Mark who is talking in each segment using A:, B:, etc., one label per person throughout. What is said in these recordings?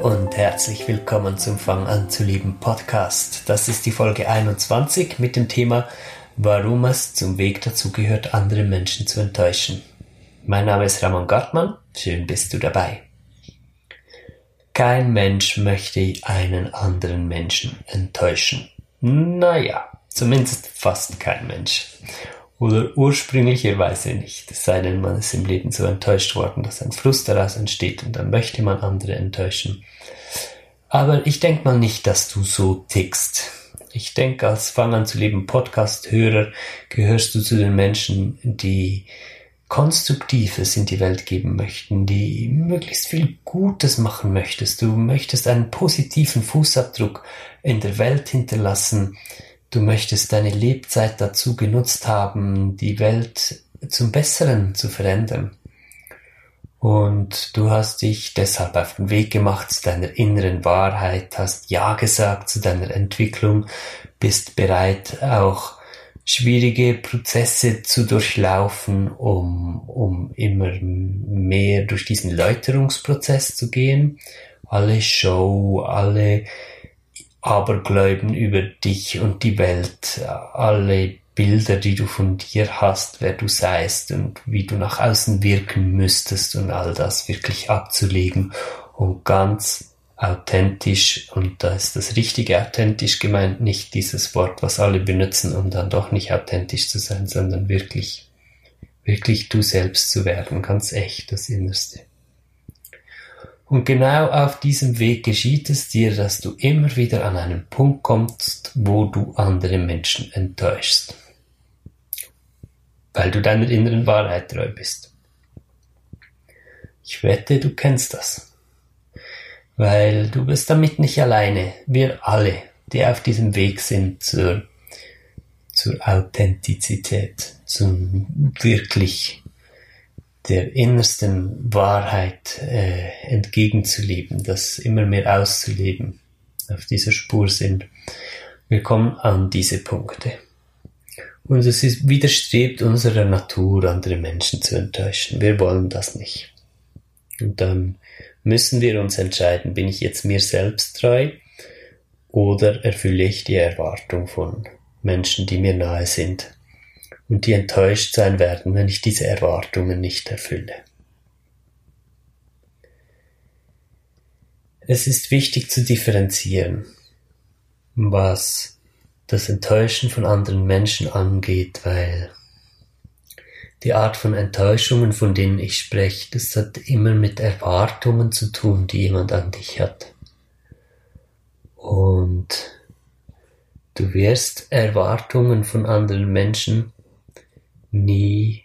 A: Und herzlich willkommen zum Fang an zu lieben Podcast. Das ist die Folge 21 mit dem Thema Warum es zum Weg dazu gehört, andere Menschen zu enttäuschen. Mein Name ist Ramon Gartmann, schön bist du dabei. Kein Mensch möchte einen anderen Menschen enttäuschen. Naja, zumindest fast kein Mensch. Oder ursprünglicherweise nicht, es sei denn, man ist im Leben so enttäuscht worden, dass ein Frust daraus entsteht und dann möchte man andere enttäuschen. Aber ich denke mal nicht, dass du so tickst. Ich denke, als Fang an zu leben Podcast-Hörer gehörst du zu den Menschen, die Konstruktives in die Welt geben möchten, die möglichst viel Gutes machen möchtest. Du möchtest einen positiven Fußabdruck in der Welt hinterlassen, Du möchtest deine Lebzeit dazu genutzt haben, die Welt zum Besseren zu verändern. Und du hast dich deshalb auf den Weg gemacht zu deiner inneren Wahrheit, hast Ja gesagt zu deiner Entwicklung, bist bereit auch schwierige Prozesse zu durchlaufen, um, um immer mehr durch diesen Läuterungsprozess zu gehen. Alle Show, alle Abergläuben über dich und die Welt, alle Bilder, die du von dir hast, wer du seist und wie du nach außen wirken müsstest und all das wirklich abzulegen und ganz authentisch, und da ist das richtige authentisch gemeint, nicht dieses Wort, was alle benutzen, um dann doch nicht authentisch zu sein, sondern wirklich, wirklich du selbst zu werden, ganz echt das Innerste. Und genau auf diesem Weg geschieht es dir, dass du immer wieder an einen Punkt kommst, wo du andere Menschen enttäuschst. Weil du deiner inneren Wahrheit treu bist. Ich wette, du kennst das. Weil du bist damit nicht alleine. Wir alle, die auf diesem Weg sind zur, zur Authentizität, zum wirklich der innersten Wahrheit äh, entgegenzuleben, das immer mehr auszuleben, auf dieser Spur sind. Wir kommen an diese Punkte. Und es ist, widerstrebt unserer Natur, andere Menschen zu enttäuschen. Wir wollen das nicht. Und dann müssen wir uns entscheiden, bin ich jetzt mir selbst treu oder erfülle ich die Erwartung von Menschen, die mir nahe sind und die enttäuscht sein werden, wenn ich diese Erwartungen nicht erfülle. Es ist wichtig zu differenzieren, was das Enttäuschen von anderen Menschen angeht, weil die Art von Enttäuschungen, von denen ich spreche, das hat immer mit Erwartungen zu tun, die jemand an dich hat. Und du wirst Erwartungen von anderen Menschen nie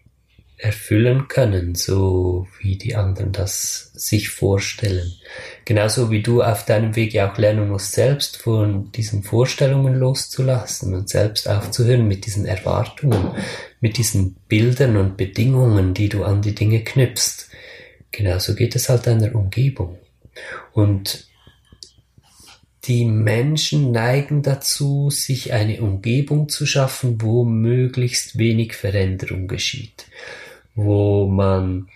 A: erfüllen können, so wie die anderen das sich vorstellen. Genauso wie du auf deinem Weg ja auch lernen musst, selbst von diesen Vorstellungen loszulassen und selbst aufzuhören mit diesen Erwartungen, mit diesen Bildern und Bedingungen, die du an die Dinge knüpfst. Genauso geht es halt deiner Umgebung. Und die Menschen neigen dazu, sich eine Umgebung zu schaffen, wo möglichst wenig Veränderung geschieht, wo man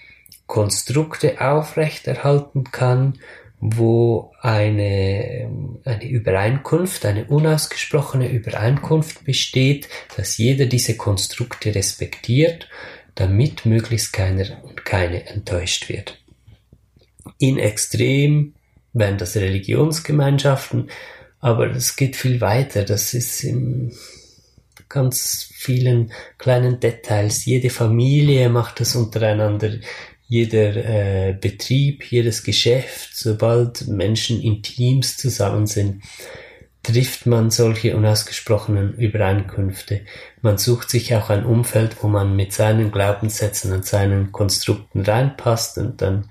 A: Konstrukte aufrechterhalten kann, wo eine, eine Übereinkunft, eine unausgesprochene Übereinkunft besteht, dass jeder diese Konstrukte respektiert, damit möglichst keiner und keine enttäuscht wird. In extrem wären das Religionsgemeinschaften, aber das geht viel weiter. Das ist in ganz vielen kleinen Details. Jede Familie macht das untereinander, jeder äh, Betrieb, jedes Geschäft, sobald Menschen in Teams zusammen sind, trifft man solche unausgesprochenen Übereinkünfte. Man sucht sich auch ein Umfeld, wo man mit seinen Glaubenssätzen und seinen Konstrukten reinpasst und dann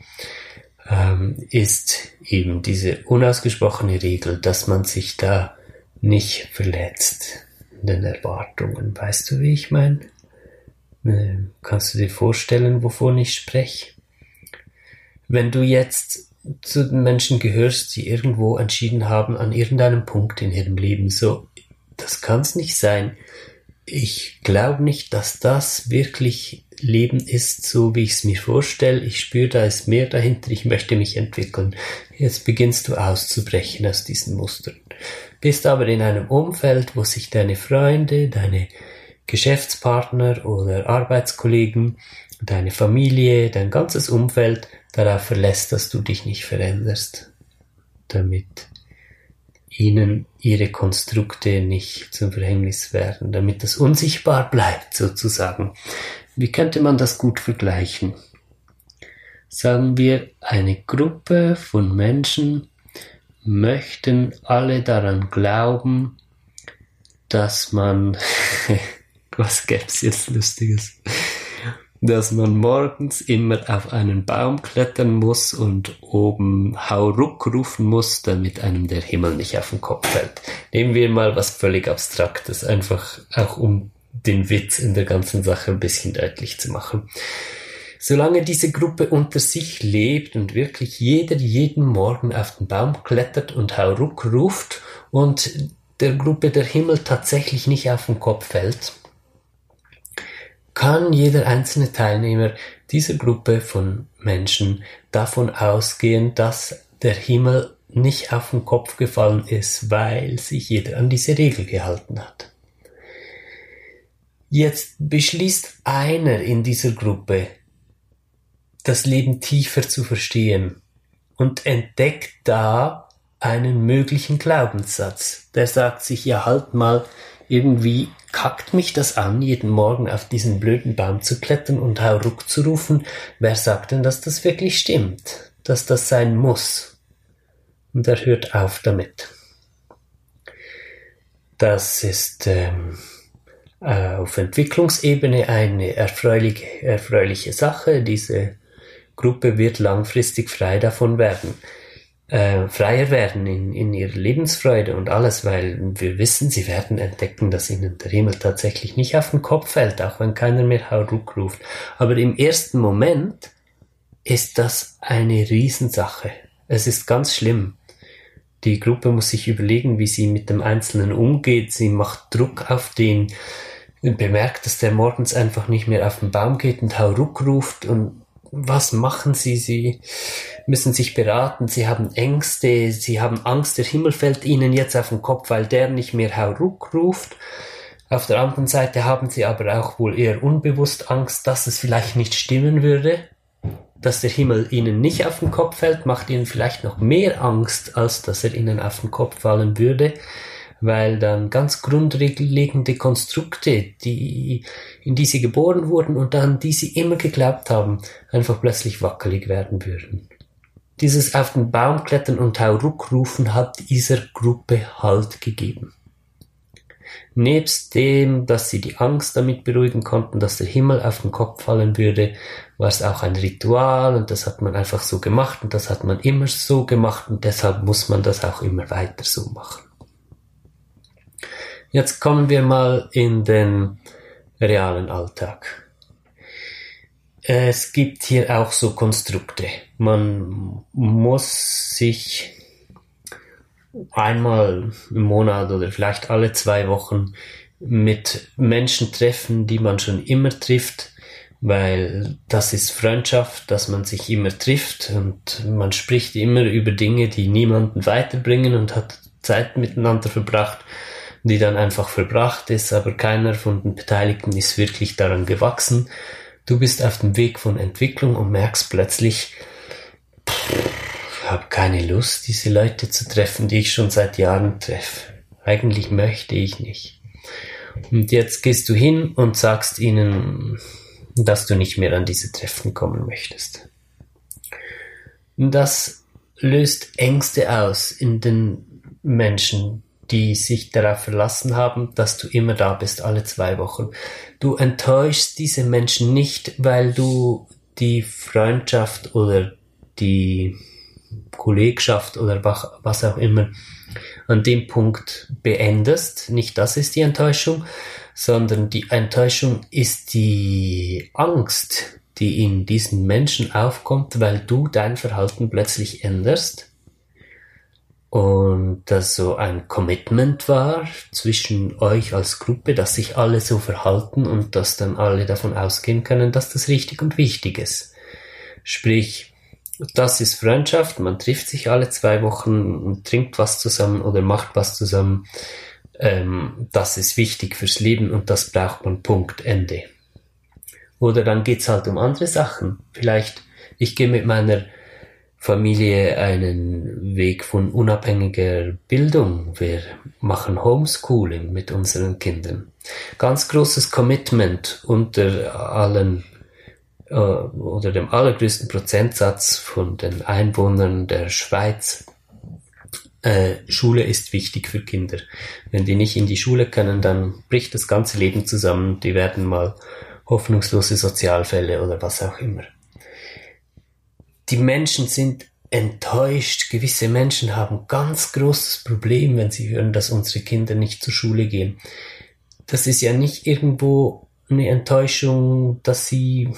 A: ähm, ist eben diese unausgesprochene Regel, dass man sich da nicht verletzt in den Erwartungen. Weißt du, wie ich meine? Äh, kannst du dir vorstellen, wovon ich spreche? Wenn du jetzt zu den Menschen gehörst, die irgendwo entschieden haben, an irgendeinem Punkt in ihrem Leben, so, das kann es nicht sein. Ich glaube nicht, dass das wirklich Leben ist, so wie ich es mir vorstelle. Ich spüre, da ist mehr dahinter, ich möchte mich entwickeln. Jetzt beginnst du auszubrechen aus diesen Mustern. Bist aber in einem Umfeld, wo sich deine Freunde, deine Geschäftspartner oder Arbeitskollegen, deine Familie, dein ganzes Umfeld darauf verlässt, dass du dich nicht veränderst, damit ihnen ihre Konstrukte nicht zum Verhängnis werden, damit das unsichtbar bleibt sozusagen. Wie könnte man das gut vergleichen? Sagen wir, eine Gruppe von Menschen möchten alle daran glauben, dass man, was gäb's jetzt Lustiges? Dass man morgens immer auf einen Baum klettern muss und oben Hauruck rufen muss, damit einem der Himmel nicht auf den Kopf fällt. Nehmen wir mal was völlig Abstraktes, einfach auch um den Witz in der ganzen Sache ein bisschen deutlich zu machen. Solange diese Gruppe unter sich lebt und wirklich jeder jeden Morgen auf den Baum klettert und Hauruck ruft und der Gruppe der Himmel tatsächlich nicht auf den Kopf fällt, kann jeder einzelne Teilnehmer dieser Gruppe von Menschen davon ausgehen, dass der Himmel nicht auf den Kopf gefallen ist, weil sich jeder an diese Regel gehalten hat. Jetzt beschließt einer in dieser Gruppe, das Leben tiefer zu verstehen und entdeckt da einen möglichen Glaubenssatz. Der sagt sich, ja halt mal, irgendwie kackt mich das an, jeden Morgen auf diesen blöden Baum zu klettern und Hauruck zu rufen. Wer sagt denn, dass das wirklich stimmt? Dass das sein muss? Und er hört auf damit. Das ist ähm, äh, auf Entwicklungsebene eine erfreuliche, erfreuliche Sache. Diese Gruppe wird langfristig frei davon werden äh, freier werden in, in ihrer Lebensfreude und alles, weil wir wissen, sie werden entdecken, dass ihnen der Himmel tatsächlich nicht auf den Kopf fällt, auch wenn keiner mehr Hauruck ruft. Aber im ersten Moment ist das eine Riesensache. Es ist ganz schlimm. Die Gruppe muss sich überlegen, wie sie mit dem Einzelnen umgeht. Sie macht Druck auf den, bemerkt, dass der morgens einfach nicht mehr auf den Baum geht und Hauruck ruft und was machen sie? Sie müssen sich beraten, sie haben Ängste, sie haben Angst, der Himmel fällt ihnen jetzt auf den Kopf, weil der nicht mehr Hauruck ruft. Auf der anderen Seite haben sie aber auch wohl eher unbewusst Angst, dass es vielleicht nicht stimmen würde, dass der Himmel ihnen nicht auf den Kopf fällt, macht ihnen vielleicht noch mehr Angst, als dass er ihnen auf den Kopf fallen würde weil dann ganz grundlegende Konstrukte, die, in die sie geboren wurden und an die sie immer geglaubt haben, einfach plötzlich wackelig werden würden. Dieses auf den Baum klettern und Hauruck rufen hat dieser Gruppe Halt gegeben. Nebst dem, dass sie die Angst damit beruhigen konnten, dass der Himmel auf den Kopf fallen würde, war es auch ein Ritual und das hat man einfach so gemacht und das hat man immer so gemacht und deshalb muss man das auch immer weiter so machen. Jetzt kommen wir mal in den realen Alltag. Es gibt hier auch so Konstrukte. Man muss sich einmal im Monat oder vielleicht alle zwei Wochen mit Menschen treffen, die man schon immer trifft, weil das ist Freundschaft, dass man sich immer trifft und man spricht immer über Dinge, die niemanden weiterbringen und hat Zeit miteinander verbracht die dann einfach verbracht ist, aber keiner von den Beteiligten ist wirklich daran gewachsen. Du bist auf dem Weg von Entwicklung und merkst plötzlich, ich habe keine Lust, diese Leute zu treffen, die ich schon seit Jahren treffe. Eigentlich möchte ich nicht. Und jetzt gehst du hin und sagst ihnen, dass du nicht mehr an diese Treffen kommen möchtest. Das löst Ängste aus in den Menschen, die sich darauf verlassen haben, dass du immer da bist, alle zwei Wochen. Du enttäuschst diese Menschen nicht, weil du die Freundschaft oder die Kollegschaft oder was auch immer an dem Punkt beendest. Nicht das ist die Enttäuschung, sondern die Enttäuschung ist die Angst, die in diesen Menschen aufkommt, weil du dein Verhalten plötzlich änderst und das so ein Commitment war zwischen euch als Gruppe, dass sich alle so verhalten und dass dann alle davon ausgehen können, dass das richtig und wichtig ist. Sprich, das ist Freundschaft, man trifft sich alle zwei Wochen und trinkt was zusammen oder macht was zusammen. Ähm, das ist wichtig fürs Leben und das braucht man Punkt Ende. Oder dann geht's halt um andere Sachen. Vielleicht, ich gehe mit meiner Familie einen Weg von unabhängiger Bildung. Wir machen Homeschooling mit unseren Kindern. Ganz großes Commitment unter allen äh, oder dem allergrößten Prozentsatz von den Einwohnern der Schweiz. Äh, Schule ist wichtig für Kinder. Wenn die nicht in die Schule können, dann bricht das ganze Leben zusammen. Die werden mal hoffnungslose Sozialfälle oder was auch immer die Menschen sind enttäuscht. Gewisse Menschen haben ganz großes Problem, wenn sie hören, dass unsere Kinder nicht zur Schule gehen. Das ist ja nicht irgendwo eine Enttäuschung, dass sie,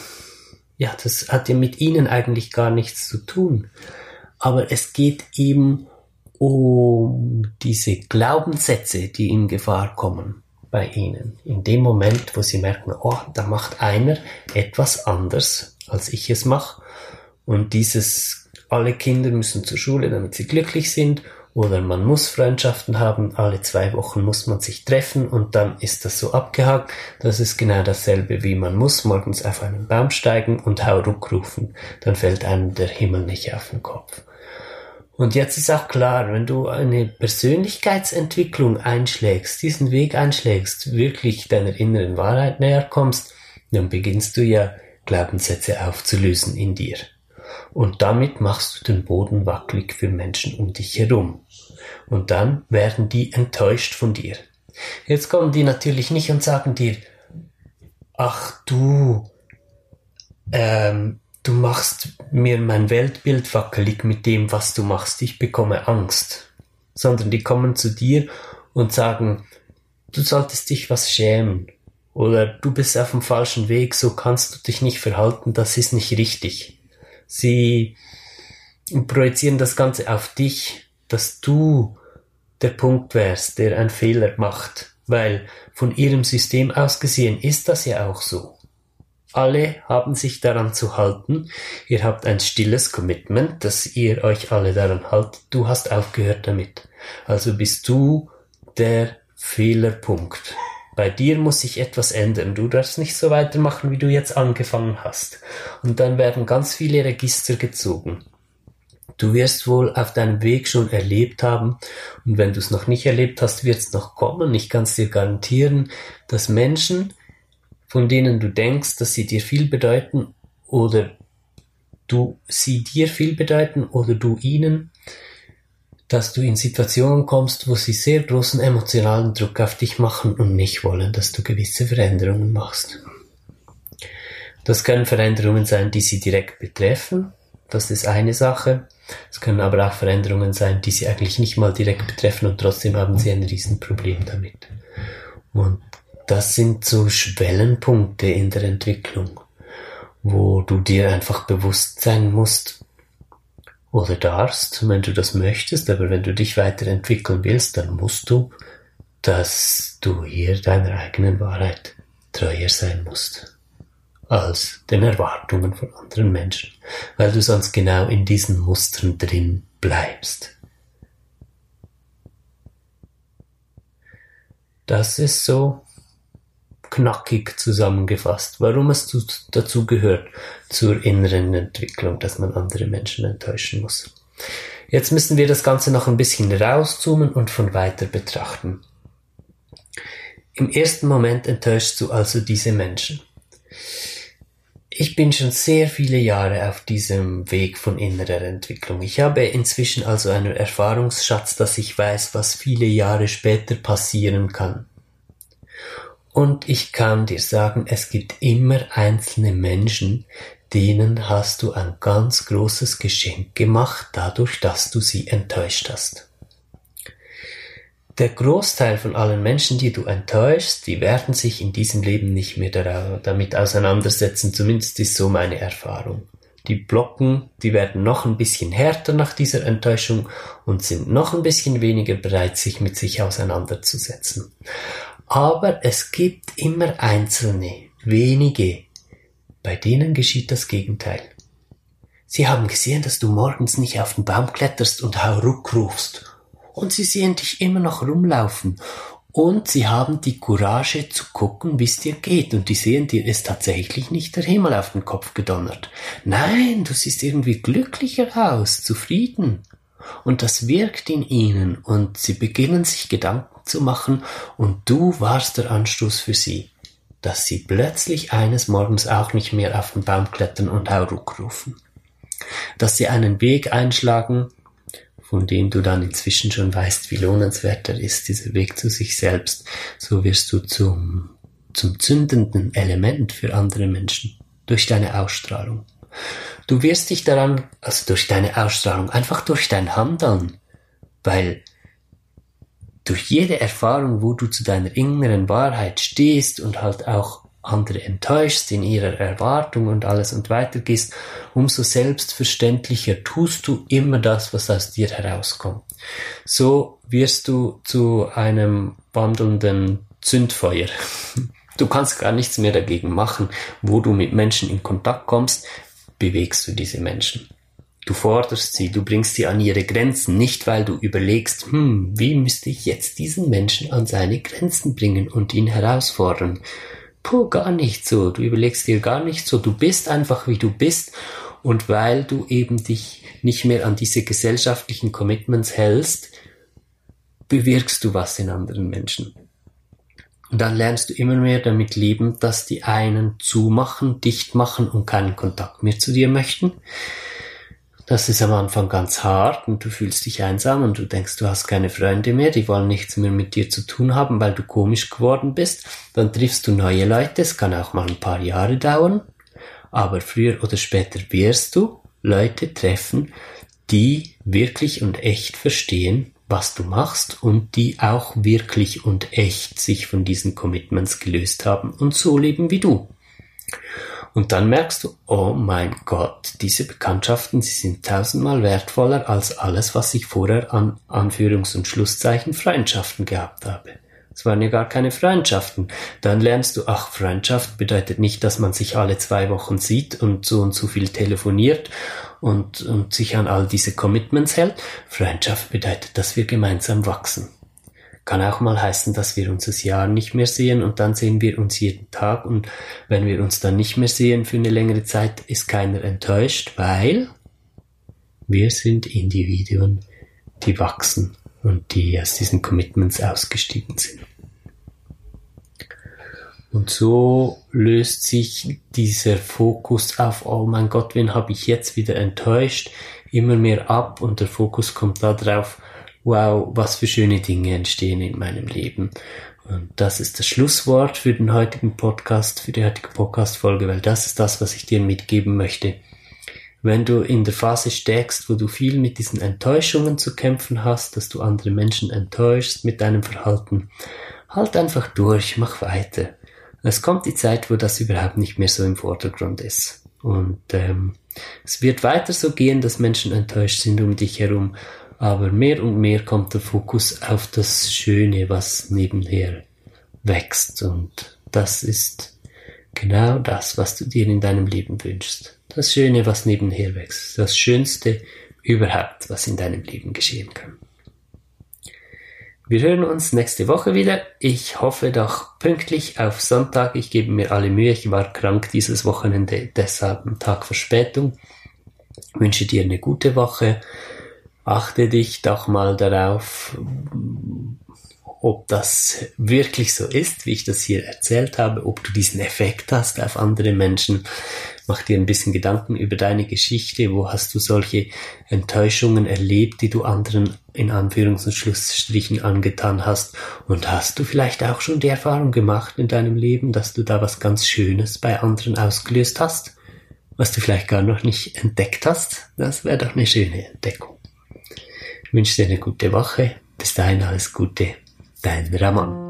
A: ja, das hat ja mit ihnen eigentlich gar nichts zu tun. Aber es geht eben um diese Glaubenssätze, die in Gefahr kommen bei ihnen. In dem Moment, wo sie merken, oh, da macht einer etwas anders, als ich es mache und dieses, alle Kinder müssen zur Schule, damit sie glücklich sind, oder man muss Freundschaften haben, alle zwei Wochen muss man sich treffen und dann ist das so abgehakt. Das ist genau dasselbe wie man muss morgens auf einen Baum steigen und Hauruck rufen, dann fällt einem der Himmel nicht auf den Kopf. Und jetzt ist auch klar, wenn du eine Persönlichkeitsentwicklung einschlägst, diesen Weg einschlägst, wirklich deiner inneren Wahrheit näher kommst, dann beginnst du ja Glaubenssätze aufzulösen in dir und damit machst du den Boden wackelig für Menschen um dich herum. Und dann werden die enttäuscht von dir. Jetzt kommen die natürlich nicht und sagen dir, ach du, ähm, du machst mir mein Weltbild wackelig mit dem, was du machst, ich bekomme Angst. Sondern die kommen zu dir und sagen, du solltest dich was schämen. Oder du bist auf dem falschen Weg, so kannst du dich nicht verhalten, das ist nicht richtig. Sie projizieren das Ganze auf dich, dass du der Punkt wärst, der einen Fehler macht, weil von ihrem System aus gesehen ist das ja auch so. Alle haben sich daran zu halten. Ihr habt ein stilles Commitment, dass ihr euch alle daran haltet. Du hast aufgehört damit. Also bist du der Fehlerpunkt. Bei dir muss sich etwas ändern. Du darfst nicht so weitermachen, wie du jetzt angefangen hast. Und dann werden ganz viele Register gezogen. Du wirst wohl auf deinem Weg schon erlebt haben, und wenn du es noch nicht erlebt hast, wird es noch kommen. Ich kann es dir garantieren, dass Menschen, von denen du denkst, dass sie dir viel bedeuten, oder du sie dir viel bedeuten, oder du ihnen, dass du in Situationen kommst, wo sie sehr großen emotionalen Druck auf dich machen und nicht wollen, dass du gewisse Veränderungen machst. Das können Veränderungen sein, die sie direkt betreffen. Das ist eine Sache. Es können aber auch Veränderungen sein, die sie eigentlich nicht mal direkt betreffen und trotzdem haben sie ein Riesenproblem damit. Und das sind so Schwellenpunkte in der Entwicklung, wo du dir einfach bewusst sein musst, oder darfst, wenn du das möchtest, aber wenn du dich weiterentwickeln willst, dann musst du, dass du hier deiner eigenen Wahrheit treuer sein musst als den Erwartungen von anderen Menschen, weil du sonst genau in diesen Mustern drin bleibst. Das ist so knackig zusammengefasst, warum es dazu gehört zur inneren Entwicklung, dass man andere Menschen enttäuschen muss. Jetzt müssen wir das Ganze noch ein bisschen rauszoomen und von weiter betrachten. Im ersten Moment enttäuschst du also diese Menschen. Ich bin schon sehr viele Jahre auf diesem Weg von innerer Entwicklung. Ich habe inzwischen also einen Erfahrungsschatz, dass ich weiß, was viele Jahre später passieren kann. Und ich kann dir sagen, es gibt immer einzelne Menschen, denen hast du ein ganz großes Geschenk gemacht, dadurch, dass du sie enttäuscht hast. Der Großteil von allen Menschen, die du enttäuschst, die werden sich in diesem Leben nicht mehr damit auseinandersetzen, zumindest ist so meine Erfahrung. die blocken, die werden noch ein bisschen härter nach dieser Enttäuschung und sind noch ein bisschen weniger bereit, sich mit sich auseinanderzusetzen. Aber es gibt immer einzelne, wenige, bei denen geschieht das Gegenteil. Sie haben gesehen, dass du morgens nicht auf den Baum kletterst und Hauruck rufst. Und sie sehen dich immer noch rumlaufen und sie haben die Courage zu gucken, wie es dir geht. Und die sehen, dir ist tatsächlich nicht der Himmel auf den Kopf gedonnert. Nein, du siehst irgendwie glücklicher aus, zufrieden. Und das wirkt in ihnen und sie beginnen sich Gedanken zu machen und du warst der Anstoß für sie, dass sie plötzlich eines Morgens auch nicht mehr auf den Baum klettern und Hauruck rufen. Dass sie einen Weg einschlagen, von dem du dann inzwischen schon weißt, wie lohnenswert er ist, dieser Weg zu sich selbst, so wirst du zum, zum zündenden Element für andere Menschen durch deine Ausstrahlung. Du wirst dich daran, also durch deine Ausstrahlung, einfach durch dein Handeln, weil durch jede Erfahrung, wo du zu deiner inneren Wahrheit stehst und halt auch andere enttäuschst in ihrer Erwartung und alles und weitergehst, umso selbstverständlicher tust du immer das, was aus dir herauskommt. So wirst du zu einem wandelnden Zündfeuer. Du kannst gar nichts mehr dagegen machen. Wo du mit Menschen in Kontakt kommst, bewegst du diese Menschen. Du forderst sie, du bringst sie an ihre Grenzen, nicht weil du überlegst, hm, wie müsste ich jetzt diesen Menschen an seine Grenzen bringen und ihn herausfordern, Puh, gar nicht so. Du überlegst dir gar nicht so. Du bist einfach wie du bist. Und weil du eben dich nicht mehr an diese gesellschaftlichen Commitments hältst, bewirkst du was in anderen Menschen. Und dann lernst du immer mehr damit leben, dass die einen zumachen, dicht machen und keinen Kontakt mehr zu dir möchten das ist am Anfang ganz hart und du fühlst dich einsam und du denkst, du hast keine Freunde mehr, die wollen nichts mehr mit dir zu tun haben, weil du komisch geworden bist. Dann triffst du neue Leute, es kann auch mal ein paar Jahre dauern, aber früher oder später wirst du Leute treffen, die wirklich und echt verstehen, was du machst und die auch wirklich und echt sich von diesen Commitments gelöst haben und so leben wie du. Und dann merkst du, oh mein Gott, diese Bekanntschaften, sie sind tausendmal wertvoller als alles, was ich vorher an Anführungs- und Schlusszeichen Freundschaften gehabt habe. Es waren ja gar keine Freundschaften. Dann lernst du, ach, Freundschaft bedeutet nicht, dass man sich alle zwei Wochen sieht und so und so viel telefoniert und, und sich an all diese Commitments hält. Freundschaft bedeutet, dass wir gemeinsam wachsen. Kann auch mal heißen, dass wir uns das Jahr nicht mehr sehen und dann sehen wir uns jeden Tag und wenn wir uns dann nicht mehr sehen für eine längere Zeit, ist keiner enttäuscht, weil wir sind Individuen, die wachsen und die aus diesen Commitments ausgestiegen sind. Und so löst sich dieser Fokus auf, oh mein Gott, wen habe ich jetzt wieder enttäuscht, immer mehr ab und der Fokus kommt darauf, wow, was für schöne Dinge entstehen in meinem Leben. Und das ist das Schlusswort für den heutigen Podcast, für die heutige Podcast-Folge, weil das ist das, was ich dir mitgeben möchte. Wenn du in der Phase steckst, wo du viel mit diesen Enttäuschungen zu kämpfen hast, dass du andere Menschen enttäuschst mit deinem Verhalten, halt einfach durch, mach weiter. Es kommt die Zeit, wo das überhaupt nicht mehr so im Vordergrund ist. Und ähm, es wird weiter so gehen, dass Menschen enttäuscht sind um dich herum, aber mehr und mehr kommt der Fokus auf das Schöne, was nebenher wächst. Und das ist genau das, was du dir in deinem Leben wünschst. Das Schöne, was nebenher wächst. Das Schönste überhaupt, was in deinem Leben geschehen kann. Wir hören uns nächste Woche wieder. Ich hoffe doch pünktlich auf Sonntag. Ich gebe mir alle Mühe. Ich war krank dieses Wochenende, deshalb einen Tag Verspätung. Ich wünsche dir eine gute Woche achte dich doch mal darauf, ob das wirklich so ist, wie ich das hier erzählt habe, ob du diesen Effekt hast auf andere Menschen. Mach dir ein bisschen Gedanken über deine Geschichte. Wo hast du solche Enttäuschungen erlebt, die du anderen in Anführungs- und Schlussstrichen angetan hast? Und hast du vielleicht auch schon die Erfahrung gemacht in deinem Leben, dass du da was ganz Schönes bei anderen ausgelöst hast? Was du vielleicht gar noch nicht entdeckt hast? Das wäre doch eine schöne Entdeckung. Ich wünsche dir eine gute Woche. Bis dahin alles Gute. Dein Ramon.